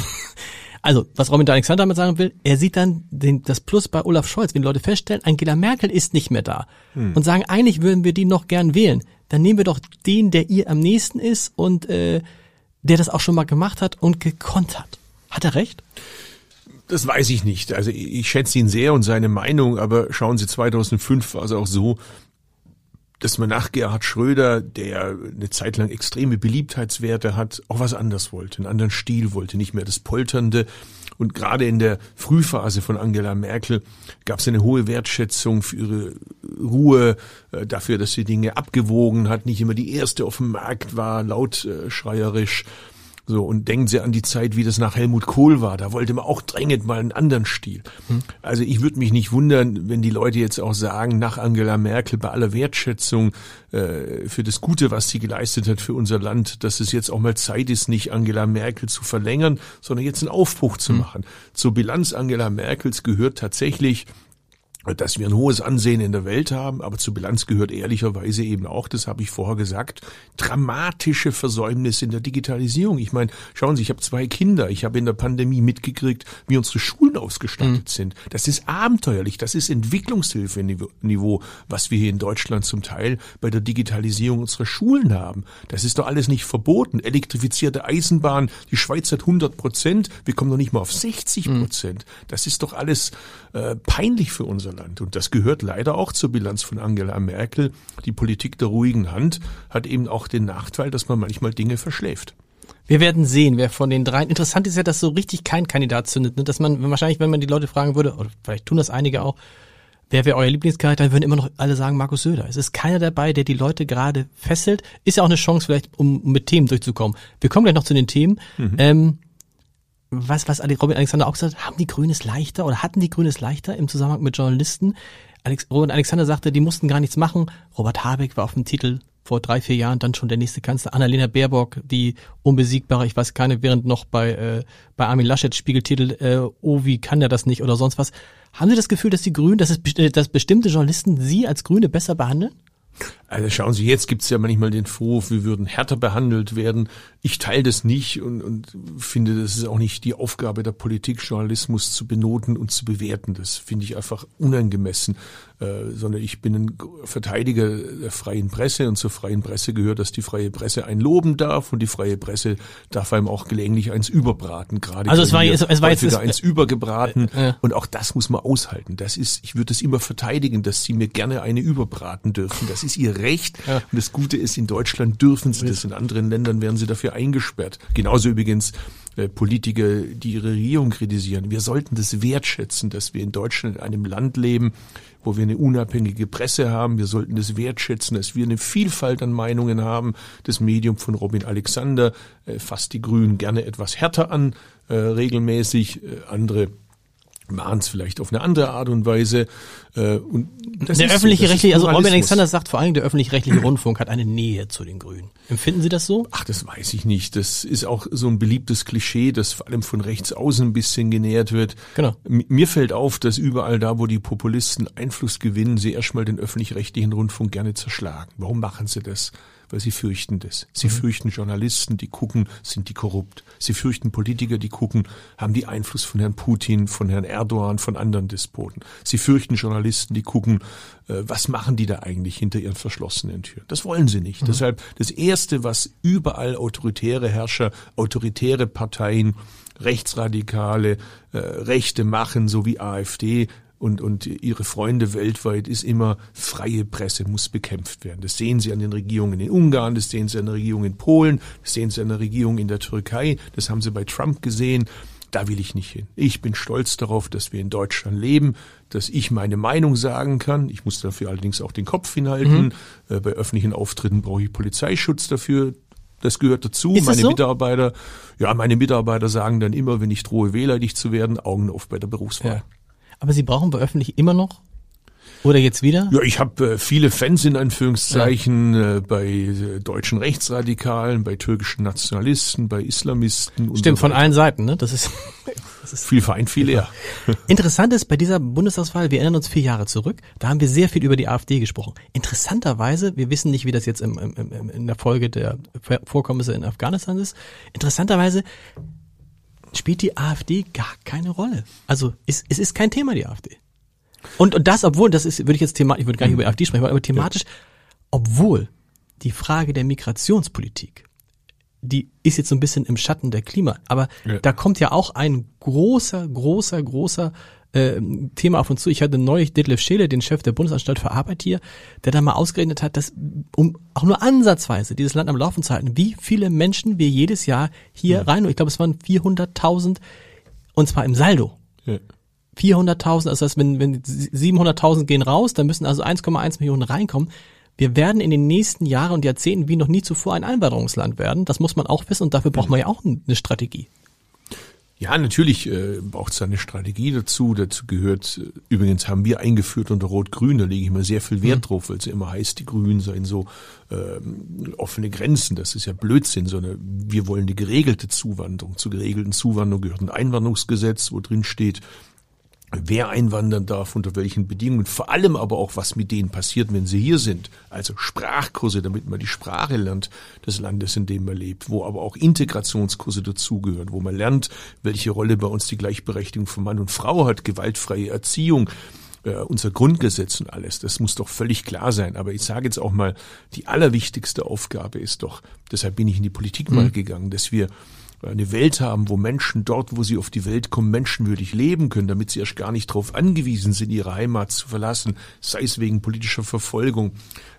Also, was Robin Alexander damit sagen will, er sieht dann den, das Plus bei Olaf Scholz, wenn Leute feststellen, Angela Merkel ist nicht mehr da hm. und sagen, eigentlich würden wir die noch gern wählen, dann nehmen wir doch den, der ihr am nächsten ist und äh, der das auch schon mal gemacht hat und gekonnt hat. Hat er recht? Das weiß ich nicht. Also ich schätze ihn sehr und seine Meinung, aber schauen Sie, 2005 war es auch so, dass man nach Gerhard Schröder, der eine Zeit lang extreme Beliebtheitswerte hat, auch was anders wollte, einen anderen Stil wollte, nicht mehr das Polternde. Und gerade in der Frühphase von Angela Merkel gab es eine hohe Wertschätzung für ihre Ruhe, äh, dafür, dass sie Dinge abgewogen hat, nicht immer die erste auf dem Markt war, lautschreierisch. So, und denken Sie an die Zeit, wie das nach Helmut Kohl war. Da wollte man auch drängend mal einen anderen Stil. Hm. Also ich würde mich nicht wundern, wenn die Leute jetzt auch sagen, nach Angela Merkel bei aller Wertschätzung äh, für das Gute, was sie geleistet hat für unser Land, dass es jetzt auch mal Zeit ist, nicht Angela Merkel zu verlängern, sondern jetzt einen Aufbruch zu hm. machen. Zur Bilanz Angela Merkels gehört tatsächlich dass wir ein hohes Ansehen in der Welt haben, aber zur Bilanz gehört ehrlicherweise eben auch, das habe ich vorher gesagt, dramatische Versäumnisse in der Digitalisierung. Ich meine, schauen Sie, ich habe zwei Kinder, ich habe in der Pandemie mitgekriegt, wie unsere Schulen ausgestattet mhm. sind. Das ist abenteuerlich, das ist Entwicklungshilfe-Niveau, was wir hier in Deutschland zum Teil bei der Digitalisierung unserer Schulen haben. Das ist doch alles nicht verboten. Elektrifizierte Eisenbahn, die Schweiz hat 100 Prozent, wir kommen noch nicht mal auf 60 Prozent. Mhm. Das ist doch alles äh, peinlich für unser Land. Und das gehört leider auch zur Bilanz von Angela Merkel. Die Politik der ruhigen Hand hat eben auch den Nachteil, dass man manchmal Dinge verschläft. Wir werden sehen, wer von den dreien. Interessant ist ja, dass so richtig kein Kandidat zündet. Ne? Dass man wahrscheinlich, wenn man die Leute fragen würde, oder vielleicht tun das einige auch, wer wäre euer Lieblingscharakter, dann würden immer noch alle sagen Markus Söder. Es ist keiner dabei, der die Leute gerade fesselt. Ist ja auch eine Chance vielleicht, um mit Themen durchzukommen. Wir kommen gleich noch zu den Themen. Mhm. Ähm, was, was Robin Alexander auch gesagt hat, haben die Grünes leichter oder hatten die Grünes leichter im Zusammenhang mit Journalisten? Alex, Robin Alexander sagte, die mussten gar nichts machen. Robert Habeck war auf dem Titel vor drei, vier Jahren dann schon der nächste Kanzler. Annalena Baerbock, die unbesiegbare, ich weiß keine, während noch bei, äh, bei Armin Laschet Spiegeltitel, äh, oh, wie kann der das nicht oder sonst was. Haben Sie das Gefühl, dass die Grünen, dass, es, dass bestimmte Journalisten Sie als Grüne besser behandeln? Also schauen Sie, jetzt gibt's ja manchmal den Vorwurf, wir würden härter behandelt werden. Ich teile das nicht und, und finde, das ist auch nicht die Aufgabe der Politik, Journalismus zu benoten und zu bewerten. Das finde ich einfach unangemessen, äh, sondern ich bin ein Verteidiger der freien Presse und zur freien Presse gehört, dass die freie Presse einen loben darf und die freie Presse darf einem auch gelegentlich eins überbraten. Gerade also es war, es, es war jetzt es, eins übergebraten äh, äh. und auch das muss man aushalten. Das ist, ich würde es immer verteidigen, dass Sie mir gerne eine überbraten dürfen. Das ist Ihr Recht ja. und das Gute ist, in Deutschland dürfen Sie das, in anderen Ländern werden Sie dafür eingesperrt. Genauso übrigens äh, Politiker, die ihre Regierung kritisieren. Wir sollten das wertschätzen, dass wir in Deutschland in einem Land leben, wo wir eine unabhängige Presse haben. Wir sollten das wertschätzen, dass wir eine Vielfalt an Meinungen haben. Das Medium von Robin Alexander äh, fasst die Grünen gerne etwas härter an, äh, regelmäßig. Äh, andere machen es vielleicht auf eine andere Art und Weise. Äh, und das der öffentliche so, rechtliche, also Robin Alexander sagt vor allem, der öffentlich-rechtliche Rundfunk hat eine Nähe zu den Grünen. Empfinden Sie das so? Ach, das weiß ich nicht. Das ist auch so ein beliebtes Klischee, das vor allem von rechts außen ein bisschen genährt wird. Genau. Mir fällt auf, dass überall da, wo die Populisten Einfluss gewinnen, sie erstmal den öffentlich-rechtlichen Rundfunk gerne zerschlagen. Warum machen sie das? Weil sie fürchten das. Sie mhm. fürchten Journalisten, die gucken, sind die korrupt. Sie fürchten Politiker, die gucken, haben die Einfluss von Herrn Putin, von Herrn Erdogan, von anderen Despoten. Sie fürchten Journalisten, die gucken, äh, was machen die da eigentlich hinter ihren verschlossenen Türen. Das wollen sie nicht. Mhm. Deshalb das Erste, was überall autoritäre Herrscher, autoritäre Parteien, Rechtsradikale, äh, Rechte machen, so wie AfD, und, und ihre Freunde weltweit ist immer, freie Presse muss bekämpft werden. Das sehen Sie an den Regierungen in Ungarn, das sehen Sie an der Regierung in Polen, das sehen Sie an der Regierung in der Türkei, das haben Sie bei Trump gesehen. Da will ich nicht hin. Ich bin stolz darauf, dass wir in Deutschland leben, dass ich meine Meinung sagen kann. Ich muss dafür allerdings auch den Kopf hinhalten. Mhm. Äh, bei öffentlichen Auftritten brauche ich Polizeischutz dafür. Das gehört dazu. Ist meine so? Mitarbeiter, ja, meine Mitarbeiter sagen dann immer, wenn ich drohe, wählerlich zu werden, Augen auf bei der Berufswahl. Ja. Aber Sie brauchen bei öffentlich immer noch oder jetzt wieder? Ja, ich habe äh, viele Fans in Anführungszeichen ja. äh, bei äh, deutschen Rechtsradikalen, bei türkischen Nationalisten, bei Islamisten. Stimmt, so von allen Seiten, ne? Das ist, das ist viel Feind, viel leer. Interessant ist bei dieser Bundestagswahl, wir erinnern uns vier Jahre zurück, da haben wir sehr viel über die AfD gesprochen. Interessanterweise, wir wissen nicht, wie das jetzt im, im, im, in der Folge der Vorkommnisse in Afghanistan ist. Interessanterweise spielt die AfD gar keine Rolle. Also es, es ist kein Thema, die AfD. Und, und das, obwohl, das ist, würde ich jetzt thematisch, ich würde gar nicht über AfD sprechen, aber thematisch, ja. obwohl die Frage der Migrationspolitik, die ist jetzt so ein bisschen im Schatten der Klima, aber ja. da kommt ja auch ein großer, großer, großer äh, Thema auf uns zu. Ich hatte neulich Detlef Scheele, den Chef der Bundesanstalt für Arbeit hier, der da mal ausgerechnet hat, dass um auch nur ansatzweise dieses Land am Laufen zu halten, wie viele Menschen wir jedes Jahr hier ja. rein, ich glaube es waren 400.000 und zwar im Saldo. Ja. 400.000, also das heißt, wenn, wenn 700.000 gehen raus, dann müssen also 1,1 Millionen reinkommen. Wir werden in den nächsten Jahren und Jahrzehnten wie noch nie zuvor ein Einwanderungsland werden. Das muss man auch wissen und dafür braucht man ja auch eine Strategie. Ja, natürlich äh, braucht es eine Strategie dazu. Dazu gehört, äh, übrigens haben wir eingeführt unter Rot-Grün, da lege ich immer sehr viel Wert mhm. drauf, weil es immer heißt, die Grünen seien so ähm, offene Grenzen. Das ist ja Blödsinn, sondern wir wollen die geregelte Zuwanderung. Zu geregelten Zuwanderung gehört ein Einwanderungsgesetz, wo drin steht, wer einwandern darf, unter welchen Bedingungen, vor allem aber auch, was mit denen passiert, wenn sie hier sind. Also Sprachkurse, damit man die Sprache lernt des Landes, in dem man lebt, wo aber auch Integrationskurse dazugehören, wo man lernt, welche Rolle bei uns die Gleichberechtigung von Mann und Frau hat, gewaltfreie Erziehung, äh, unser Grundgesetz und alles. Das muss doch völlig klar sein. Aber ich sage jetzt auch mal, die allerwichtigste Aufgabe ist doch, deshalb bin ich in die Politik mhm. mal gegangen, dass wir eine Welt haben, wo Menschen dort, wo sie auf die Welt kommen, menschenwürdig leben können, damit sie erst gar nicht darauf angewiesen sind, ihre Heimat zu verlassen, sei es wegen politischer Verfolgung,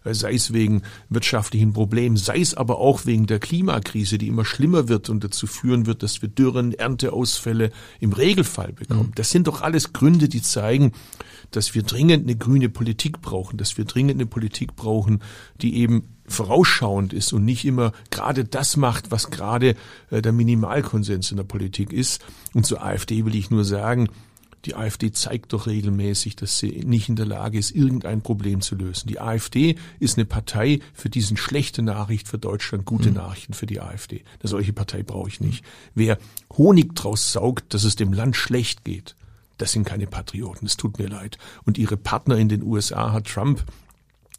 äh, sei es wegen wirtschaftlichen Problemen, sei es aber auch wegen der Klimakrise, die immer schlimmer wird und dazu führen wird, dass wir Dürren, Ernteausfälle im Regelfall bekommen. Mhm. Das sind doch alles Gründe, die zeigen, dass wir dringend eine grüne Politik brauchen, dass wir dringend eine Politik brauchen, die eben vorausschauend ist und nicht immer gerade das macht, was gerade äh, der Minimalkonsens in der Politik ist. Und zur AfD will ich nur sagen, die AfD zeigt doch regelmäßig, dass sie nicht in der Lage ist, irgendein Problem zu lösen. Die AfD ist eine Partei, für diesen schlechte Nachricht für Deutschland, gute mhm. Nachrichten für die AfD. Eine solche Partei brauche ich nicht. Wer Honig draus saugt, dass es dem Land schlecht geht, das sind keine Patrioten. Es tut mir leid. Und ihre Partner in den USA hat Trump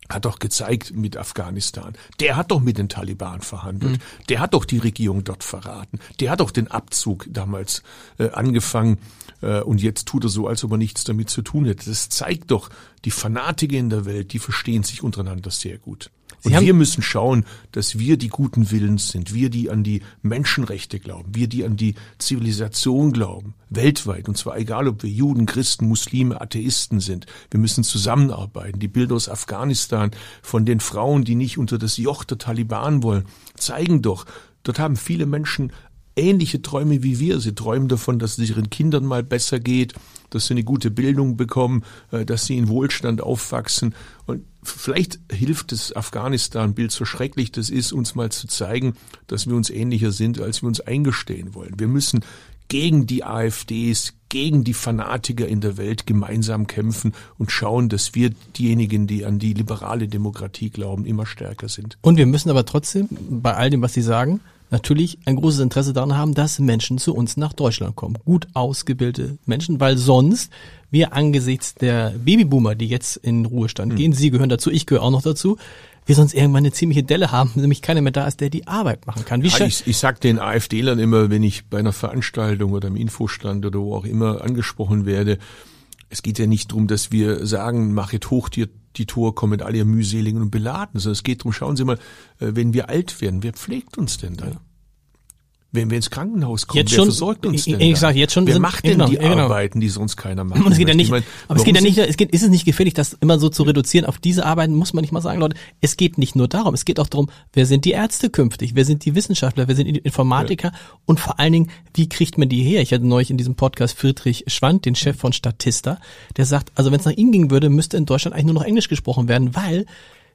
hat doch gezeigt mit Afghanistan. Der hat doch mit den Taliban verhandelt. Mhm. Der hat doch die Regierung dort verraten. Der hat doch den Abzug damals äh, angefangen. Äh, und jetzt tut er so, als ob er nichts damit zu tun hätte. Das zeigt doch, die Fanatiker in der Welt, die verstehen sich untereinander sehr gut. Und wir müssen schauen, dass wir die guten Willens sind, wir, die an die Menschenrechte glauben, wir, die an die Zivilisation glauben, weltweit, und zwar egal, ob wir Juden, Christen, Muslime, Atheisten sind. Wir müssen zusammenarbeiten. Die Bilder aus Afghanistan von den Frauen, die nicht unter das Joch der Taliban wollen, zeigen doch, dort haben viele Menschen ähnliche Träume wie wir. Sie träumen davon, dass es ihren Kindern mal besser geht, dass sie eine gute Bildung bekommen, äh, dass sie in Wohlstand aufwachsen. Und vielleicht hilft das Afghanistan-Bild, so schrecklich das ist, uns mal zu zeigen, dass wir uns ähnlicher sind, als wir uns eingestehen wollen. Wir müssen gegen die AfDs, gegen die Fanatiker in der Welt gemeinsam kämpfen und schauen, dass wir diejenigen, die an die liberale Demokratie glauben, immer stärker sind. Und wir müssen aber trotzdem bei all dem, was Sie sagen, natürlich ein großes Interesse daran haben, dass Menschen zu uns nach Deutschland kommen. Gut ausgebildete Menschen, weil sonst wir angesichts der Babyboomer, die jetzt in Ruhestand mhm. gehen, Sie gehören dazu, ich gehöre auch noch dazu, wir sonst irgendwann eine ziemliche Delle haben, nämlich keiner mehr da ist, der die Arbeit machen kann. Wie ja, ich, ich sag den AfD-Lern immer, wenn ich bei einer Veranstaltung oder im Infostand oder wo auch immer angesprochen werde, es geht ja nicht darum, dass wir sagen, machet hoch die, die Tor, kommen alle ihr mühseligen und beladen, sondern es geht darum, schauen Sie mal, äh, wenn wir alt werden, wer pflegt uns denn dann? Ja. Wenn wir ins Krankenhaus kommen, jetzt wer schon, versorgt uns denn? Ich, ich sag jetzt schon, wer sind, macht denn genau, die genau. Arbeiten, die sonst keiner macht? Und es geht ja nicht, meine, aber es geht ja nicht, es geht, ist es nicht gefährlich, das immer so zu reduzieren auf diese Arbeiten, muss man nicht mal sagen, Leute. Es geht nicht nur darum, es geht auch darum, wer sind die Ärzte künftig, wer sind die Wissenschaftler, wer sind die Informatiker ja. und vor allen Dingen, wie kriegt man die her? Ich hatte neulich in diesem Podcast Friedrich Schwand, den Chef von Statista, der sagt, also wenn es nach ihm gehen würde, müsste in Deutschland eigentlich nur noch Englisch gesprochen werden, weil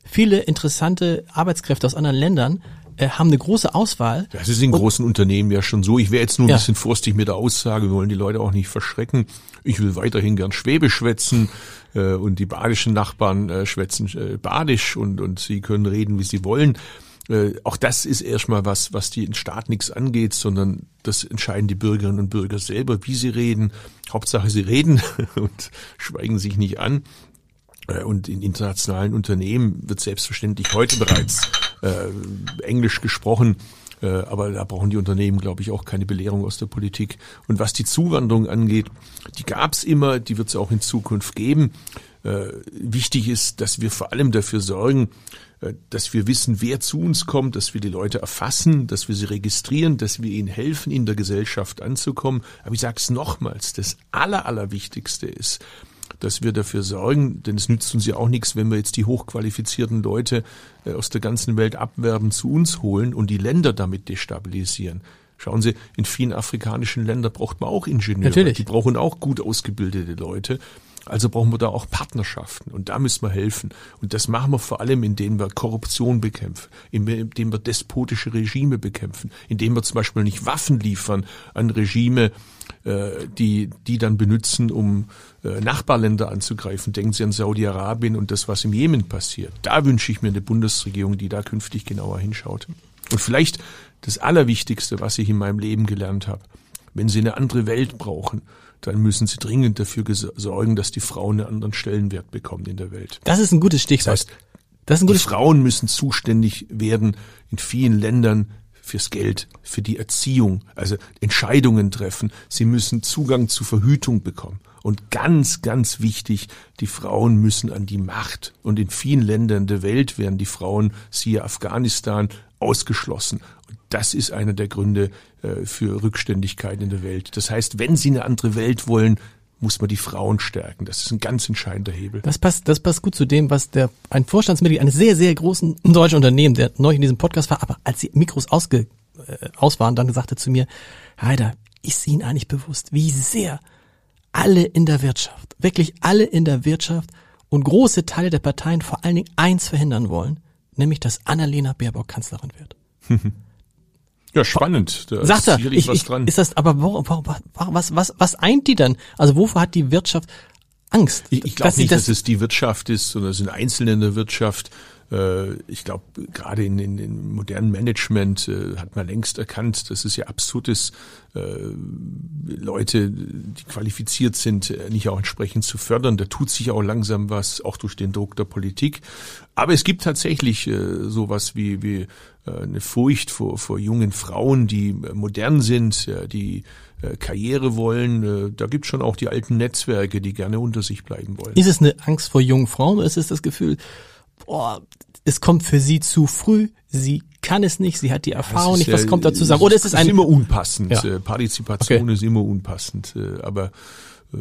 viele interessante Arbeitskräfte aus anderen Ländern äh, haben eine große Auswahl. Das ist in großen Unternehmen ja schon so. Ich wäre jetzt nur ein ja. bisschen vorsichtig mit der Aussage. Wir wollen die Leute auch nicht verschrecken. Ich will weiterhin gern Schwäbisch schwätzen äh, und die badischen Nachbarn äh, schwätzen äh, badisch und, und sie können reden, wie sie wollen. Äh, auch das ist erstmal was, was die Staat nichts angeht, sondern das entscheiden die Bürgerinnen und Bürger selber, wie sie reden. Hauptsache, sie reden und schweigen sich nicht an. Äh, und in internationalen Unternehmen wird selbstverständlich heute bereits äh, Englisch gesprochen. Äh, aber da brauchen die Unternehmen, glaube ich, auch keine Belehrung aus der Politik. Und was die Zuwanderung angeht, die gab es immer, die wird es auch in Zukunft geben. Äh, wichtig ist, dass wir vor allem dafür sorgen, äh, dass wir wissen, wer zu uns kommt, dass wir die Leute erfassen, dass wir sie registrieren, dass wir ihnen helfen, in der Gesellschaft anzukommen. Aber ich sage es nochmals, das Aller, Allerwichtigste ist, dass wir dafür sorgen, denn es nützt uns ja auch nichts, wenn wir jetzt die hochqualifizierten Leute äh, aus der ganzen Welt abwerben, zu uns holen und die Länder damit destabilisieren. Schauen Sie, in vielen afrikanischen Ländern braucht man auch Ingenieure. Natürlich. Die brauchen auch gut ausgebildete Leute. Also brauchen wir da auch Partnerschaften und da müssen wir helfen. Und das machen wir vor allem, indem wir Korruption bekämpfen, indem wir despotische Regime bekämpfen, indem wir zum Beispiel nicht Waffen liefern an Regime, äh, die, die dann benutzen, um äh, Nachbarländer anzugreifen. Denken Sie an Saudi-Arabien und das, was im Jemen passiert. Da wünsche ich mir eine Bundesregierung, die da künftig genauer hinschaut. Und vielleicht das Allerwichtigste, was ich in meinem Leben gelernt habe, wenn Sie eine andere Welt brauchen, dann müssen sie dringend dafür sorgen, dass die Frauen einen anderen Stellenwert bekommen in der Welt. Das ist ein gutes Stichwort. Das heißt, das ist ein gutes die Frauen müssen zuständig werden in vielen Ländern fürs Geld, für die Erziehung, also Entscheidungen treffen. Sie müssen Zugang zu Verhütung bekommen. Und ganz, ganz wichtig, die Frauen müssen an die Macht. Und in vielen Ländern der Welt werden die Frauen, siehe Afghanistan, ausgeschlossen. Und das ist einer der Gründe äh, für Rückständigkeit in der Welt. Das heißt, wenn Sie eine andere Welt wollen, muss man die Frauen stärken. Das ist ein ganz entscheidender Hebel. Das passt, das passt gut zu dem, was der ein Vorstandsmitglied eines sehr, sehr großen deutschen Unternehmens, der neu in diesem Podcast war, aber als die Mikros ausge, äh, aus waren, dann sagte zu mir, Heider, ist Ihnen eigentlich bewusst, wie sehr alle in der Wirtschaft, wirklich alle in der Wirtschaft und große Teile der Parteien vor allen Dingen eins verhindern wollen, nämlich dass Annalena Baerbock Kanzlerin wird. Ja, spannend. Da Sagt er, ich, was dran. ist das, aber warum, warum, was, was, was eint die dann? Also wovor hat die Wirtschaft Angst? Ich, ich glaube nicht, dass, dass es die Wirtschaft ist, sondern es sind Einzelne in der Wirtschaft, Äh, ich glaube, gerade in, in, in modernen Management äh, hat man längst erkannt, dass es ja absurd ist, äh, Leute, die qualifiziert sind, nicht auch entsprechend zu fördern. Da tut sich auch langsam was, auch durch den Druck der Politik. Aber es gibt tatsächlich sowas wie, wie eine Furcht vor, vor jungen Frauen, die modern sind, die Karriere wollen. Da gibt es schon auch die alten Netzwerke, die gerne unter sich bleiben wollen. Ist es eine Angst vor jungen Frauen oder ist es das Gefühl, boah, es kommt für sie zu früh, sie kann es nicht, sie hat die Erfahrung nicht, was kommt da zusammen? Oder ist es ein... ist immer unpassend, ja. Äh, Partizipation okay. ist immer unpassend, äh, aber äh,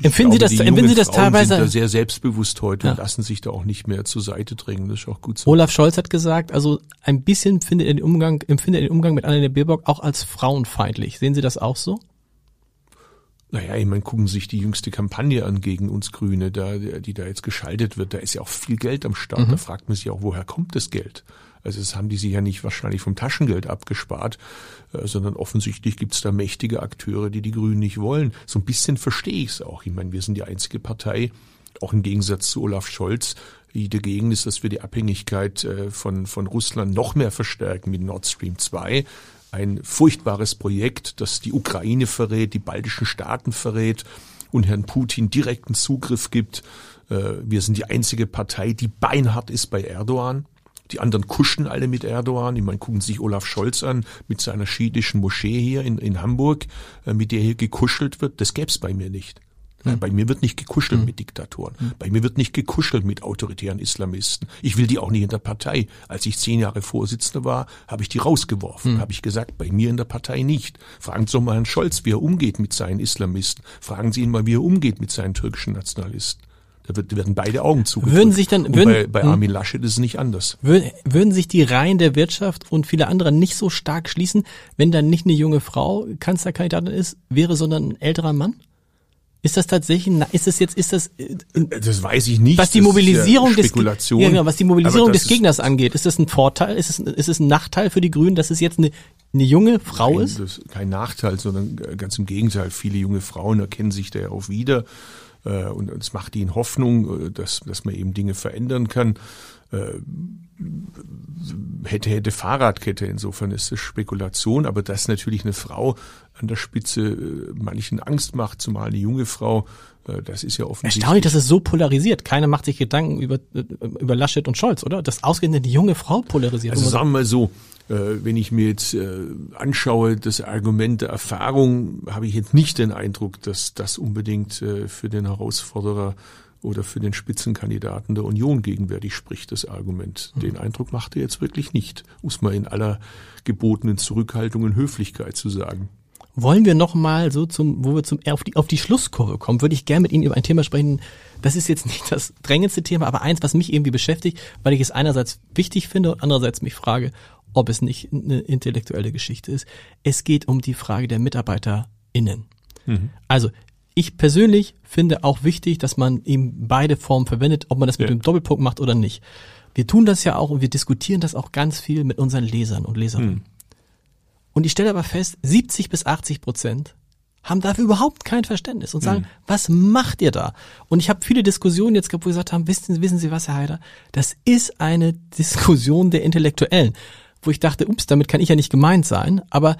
Empfinden Sie das, empfinden Sie das Frauen teilweise? Sind da sehr selbstbewusst heute ja. und lassen sich da auch nicht mehr zur Seite drängen. Das ist auch gut so. Olaf Scholz hat gesagt, also ein bisschen findet er den Umgang, empfindet er den Umgang mit Annalena Baerbock auch als frauenfeindlich. Sehen Sie das auch so? Naja, ich meine, gucken Sie sich die jüngste Kampagne an gegen uns Grüne, da, die da jetzt geschaltet wird. Da ist ja auch viel Geld am Start. Mhm. Da fragt man sich auch, woher kommt das Geld? Also das haben die sich ja nicht wahrscheinlich vom Taschengeld abgespart, äh, sondern offensichtlich gibt es da mächtige Akteure, die die Grünen nicht wollen. So ein bisschen verstehe ich es auch. Ich meine, wir sind die einzige Partei, auch im Gegensatz zu Olaf Scholz, die dagegen ist, dass wir die Abhängigkeit äh, von, von Russland noch mehr verstärken mit Nord Stream 2 ein furchtbares Projekt, das die Ukraine verrät, die baltischen Staaten verrät und Herrn Putin direkten Zugriff gibt. Äh, wir sind die einzige Partei, die beinhart ist bei Erdogan. Die anderen kuschen alle mit Erdogan. Ich meine, gucken sich Olaf Scholz an mit seiner schiitischen Moschee hier in, in Hamburg, äh, mit der hier gekuschelt wird. Das gäb's bei mir nicht. Mhm. Bei mir wird nicht gekuschelt mhm. mit Diktatoren. Bei mir wird nicht gekuschelt mit autoritären Islamisten. Ich will die auch nicht in der Partei. Als ich zehn Jahre Vorsitzender war, habe ich die rausgeworfen. Mhm. Habe ich gesagt, bei mir in der Partei nicht. Fragen Sie doch mal Herrn Scholz, wie er umgeht mit seinen Islamisten. Fragen Sie ihn mal, wie er umgeht mit seinen türkischen Nationalisten. Da werden beide Augen zugedrückt. Würden sich dann, würden, bei, bei hm? Armin Laschet ist es nicht anders. Würden, würden sich die Reihen der Wirtschaft und viele andere nicht so stark schließen, wenn dann nicht eine junge Frau Kanzlerkandidatin ist, wäre, sondern ein älterer Mann? Ist das tatsächlich, ist das jetzt, ist das, äh, das weiß ich nicht. Was die Mobilisierung des, ja, genau, was die Mobilisierung des Gegners angeht, ist das ein Vorteil? Ist es, ist es ein Nachteil für die Grünen, dass es jetzt eine, eine junge Frau Nein, ist? Das ist kein Nachteil, sondern ganz im Gegenteil. Viele junge Frauen erkennen sich da ja auch wieder. Äh, und es macht ihnen Hoffnung, äh, dass, dass man eben Dinge verändern kann hätte, hätte Fahrradkette. Insofern ist es Spekulation, aber dass natürlich eine Frau an der Spitze äh, manchen Angst macht, zumal eine junge Frau, äh, das ist ja offensichtlich. Erstaunlich, dass es so polarisiert. Keiner macht sich Gedanken über, äh, über Laschet und Scholz, oder? Das ausgerechnet die junge Frau polarisiert. Also sagen wir mal so, wenn ich mir jetzt anschaue, das Argument der Erfahrung, habe ich jetzt nicht den Eindruck, dass das unbedingt für den Herausforderer oder für den Spitzenkandidaten der Union gegenwärtig spricht, das Argument. Mhm. Den Eindruck macht er jetzt wirklich nicht, muss man in aller gebotenen Zurückhaltung und Höflichkeit zu sagen. Wollen wir noch mal so zum, wo wir zum auf die auf die Schlusskurve kommen, würde ich gerne mit Ihnen über ein Thema sprechen. Das ist jetzt nicht das drängendste Thema, aber eins, was mich irgendwie beschäftigt, weil ich es einerseits wichtig finde und andererseits mich frage, ob es nicht eine intellektuelle Geschichte ist. Es geht um die Frage der MitarbeiterInnen. Mhm. Also ich persönlich finde auch wichtig, dass man eben beide Formen verwendet, ob man das mit ja. dem Doppelpunkt macht oder nicht. Wir tun das ja auch und wir diskutieren das auch ganz viel mit unseren Lesern und Leserinnen. Hm. Und ich stelle aber fest, 70 bis 80 Prozent haben dafür überhaupt kein Verständnis und sagen, hm. was macht ihr da? Und ich habe viele Diskussionen jetzt gehabt, wo gesagt haben, wissen, wissen Sie was, Herr Heider? Das ist eine Diskussion der Intellektuellen, wo ich dachte, ups, damit kann ich ja nicht gemeint sein, aber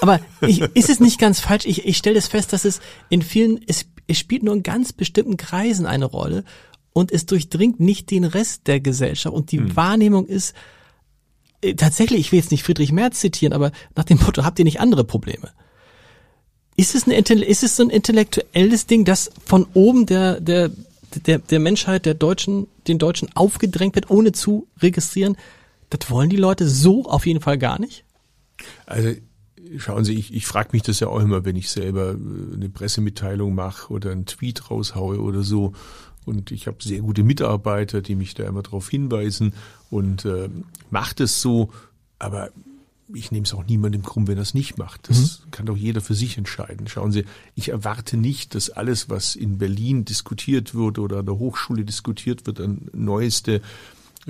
aber ich, ist es nicht ganz falsch? Ich, ich stelle es fest, dass es in vielen, es, es spielt nur in ganz bestimmten Kreisen eine Rolle und es durchdringt nicht den Rest der Gesellschaft und die hm. Wahrnehmung ist äh, tatsächlich, ich will jetzt nicht Friedrich Merz zitieren, aber nach dem Motto, habt ihr nicht andere Probleme? Ist es, ein, ist es so ein intellektuelles Ding, das von oben der, der, der, der Menschheit, der Deutschen, den Deutschen aufgedrängt wird, ohne zu registrieren? Das wollen die Leute so auf jeden Fall gar nicht? Also schauen Sie, ich, ich frage mich das ja auch immer, wenn ich selber äh, eine Pressemitteilung mache oder einen Tweet raushaue oder so. Und ich habe sehr gute Mitarbeiter, die mich da immer darauf hinweisen und äh, macht es so, aber ich nehme es auch niemandem krumm, wenn er es nicht macht. Das mhm. kann doch jeder für sich entscheiden. Schauen Sie, ich erwarte nicht, dass alles, was in Berlin diskutiert wird oder an der Hochschule diskutiert wird, an neueste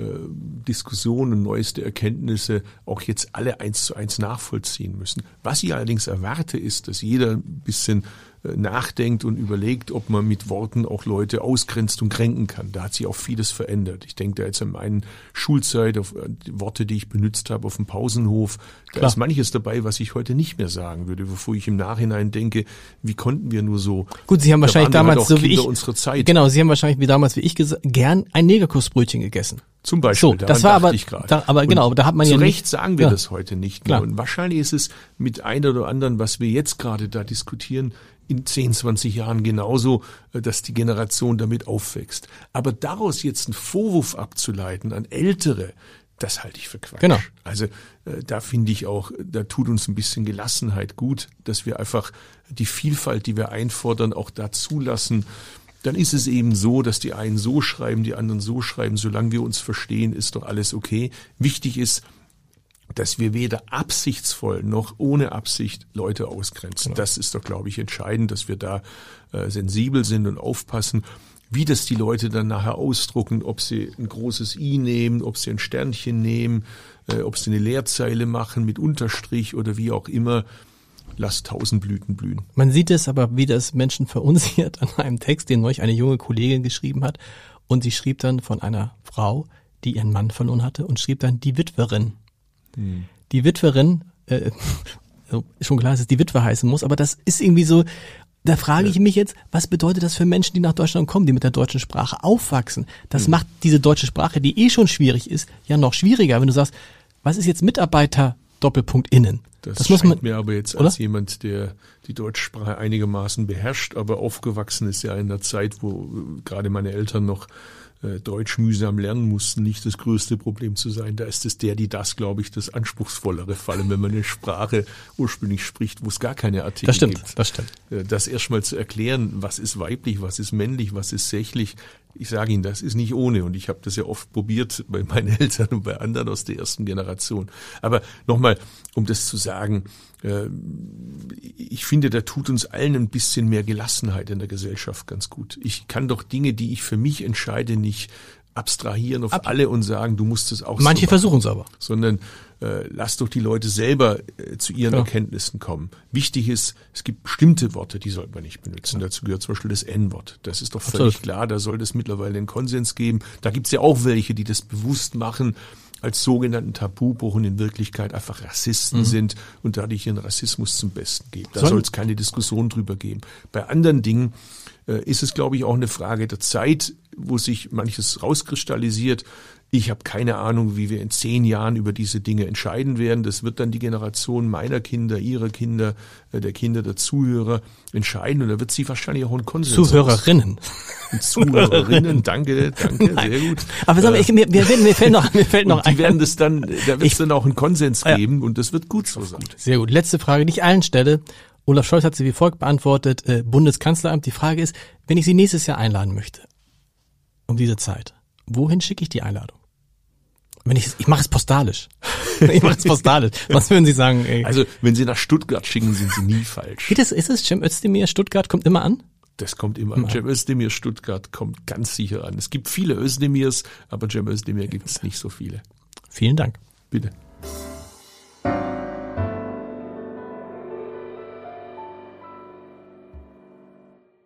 Diskussionen und neueste Erkenntnisse auch jetzt alle eins zu eins nachvollziehen müssen. Was ich allerdings erwarte, ist, dass jeder ein bisschen äh, nachdenkt und überlegt, ob man mit Worten auch Leute ausgrenzt und kränken kann. Da hat sich auch vieles verändert. Ich denke da jetzt an meine Schulzeit, auf äh, die Worte, die ich benutzt habe auf dem Pausenhof. Da Klar. ist manches dabei, was ich heute nicht mehr sagen würde, bevor ich im Nachhinein denke, wie konnten wir nur so. Gut, Sie haben wahrscheinlich da damals halt so wie ich, unserer Zeit. Genau, Sie haben wahrscheinlich wie damals wie ich gesagt, gern ein Negerkussbrötchen gegessen. Zum Beispiel. So, das war aber, da, aber genau, da hat man zu ja Zu Recht sagen wir ja. das heute nicht mehr. Und wahrscheinlich ist es mit einer oder anderen, was wir jetzt gerade da diskutieren, in 10, 20 Jahren genauso, äh, dass die Generation damit aufwächst. Aber daraus jetzt einen Vorwurf abzuleiten an Ältere, das halte ich für Quatsch. Genau. Also äh, da finde ich auch, da tut uns ein bisschen Gelassenheit gut, dass wir einfach die Vielfalt, die wir einfordern, auch da zulassen. Dann ist es eben so, dass die einen so schreiben, die anderen so schreiben. Solange wir uns verstehen, ist doch alles okay. Wichtig ist, dass wir weder absichtsvoll noch ohne Absicht Leute ausgrenzen. Genau. Das ist doch, glaube ich, entscheidend, dass wir da äh, sensibel sind und aufpassen, wie das die Leute dann nachher ausdrucken, ob sie ein großes I nehmen, ob sie ein Sternchen nehmen, äh, ob sie eine Leerzeile machen mit Unterstrich oder wie auch immer. Lass tausend Blüten blühen. Man sieht es aber, wie das Menschen verunsichert an einem Text, den neulich eine junge Kollegin geschrieben hat. Und sie schrieb dann von einer Frau, die ihren Mann verloren hatte und schrieb dann die Witwerin. Hm. Die Witwerin, äh, schon klar, dass es die Witwe heißen muss, aber das ist irgendwie so, da frage ich mich jetzt, was bedeutet das für Menschen, die nach Deutschland kommen, die mit der deutschen Sprache aufwachsen? Das hm. macht diese deutsche Sprache, die eh schon schwierig ist, ja noch schwieriger, wenn du sagst, was ist jetzt Mitarbeiter Doppelpunkt innen? Das, das muss man mir aber jetzt oder? als jemand, der die deutsche Sprache einigermaßen beherrscht, aber aufgewachsen ist ja in der Zeit, wo äh, gerade meine Eltern noch äh, Deutsch mühsam lernen mussten, nicht das größte Problem zu sein. Da ist es der, die das, glaube ich, das anspruchsvollere vor allem wenn man eine Sprache ursprünglich spricht, wo es gar keine Artikel das stimmt, gibt. Das stimmt. Äh, das erstmal zu erklären, was ist weiblich, was ist männlich, was ist sächlich, ich sage Ihnen, das ist nicht ohne und ich habe das ja oft probiert bei meinen Eltern und bei anderen aus der ersten Generation. Aber nochmal, um das zu sagen, äh, ich finde, da tut uns allen ein bisschen mehr Gelassenheit in der Gesellschaft ganz gut. Ich kann doch Dinge, die ich für mich entscheide, nicht abstrahieren auf Ab alle und sagen, du musst es auch Manche so versuchen es aber. Sondern äh, lass doch die Leute selber äh, zu ihren ja. Erkenntnissen kommen. Wichtig ist, es gibt bestimmte Worte, die sollte man nicht benutzen. Ja. Dazu gehört zum Beispiel das N-Wort. Das ist doch völlig Absolut. klar, da sollte es mittlerweile einen Konsens geben. Da gibt es ja auch welche, die das bewusst machen als sogenannten Tabubruch und in Wirklichkeit einfach Rassisten mhm. sind und dadurch ihren Rassismus zum Besten geben. Da soll es keine Diskussion drüber geben. Bei anderen Dingen äh, ist es, glaube ich, auch eine Frage der Zeit, wo sich manches rauskristallisiert. Ich habe keine Ahnung, wie wir in zehn Jahren über diese Dinge entscheiden werden. Das wird dann die Generation meiner Kinder, ihrer Kinder, äh, der Kinder der Zuhörer entscheiden. Und da wird sie wahrscheinlich auch ein Konsens Zuhörerinnen. Zuhörerinnen, danke, danke, Nein. sehr gut. Aber sag mal, ich, mir, mir, mir fällt noch, mir fällt noch und die ein. werden das dann, da wird es dann auch einen Konsens geben ja. und das wird gut so sein. Sehr gut. Letzte Frage, nicht allen Stelle. Olaf Scholz hat sie wie folgt beantwortet, äh, Bundeskanzleramt. Die Frage ist, wenn ich Sie nächstes Jahr einladen möchte, um diese Zeit, wohin schicke ich die Einladung? Wenn ich, ich mache es postalisch. ich mache es postalisch. Was würden Sie sagen? Ey? Also, wenn Sie nach Stuttgart schicken, sind Sie nie falsch. Geht es, ist es Cem Özdemir Stuttgart kommt immer an? Das kommt immer an. Cem Özdemir Stuttgart kommt ganz sicher an. Es gibt viele Özdemirs, aber Cem Özdemir gibt es nicht so viele. Vielen Dank. Bitte.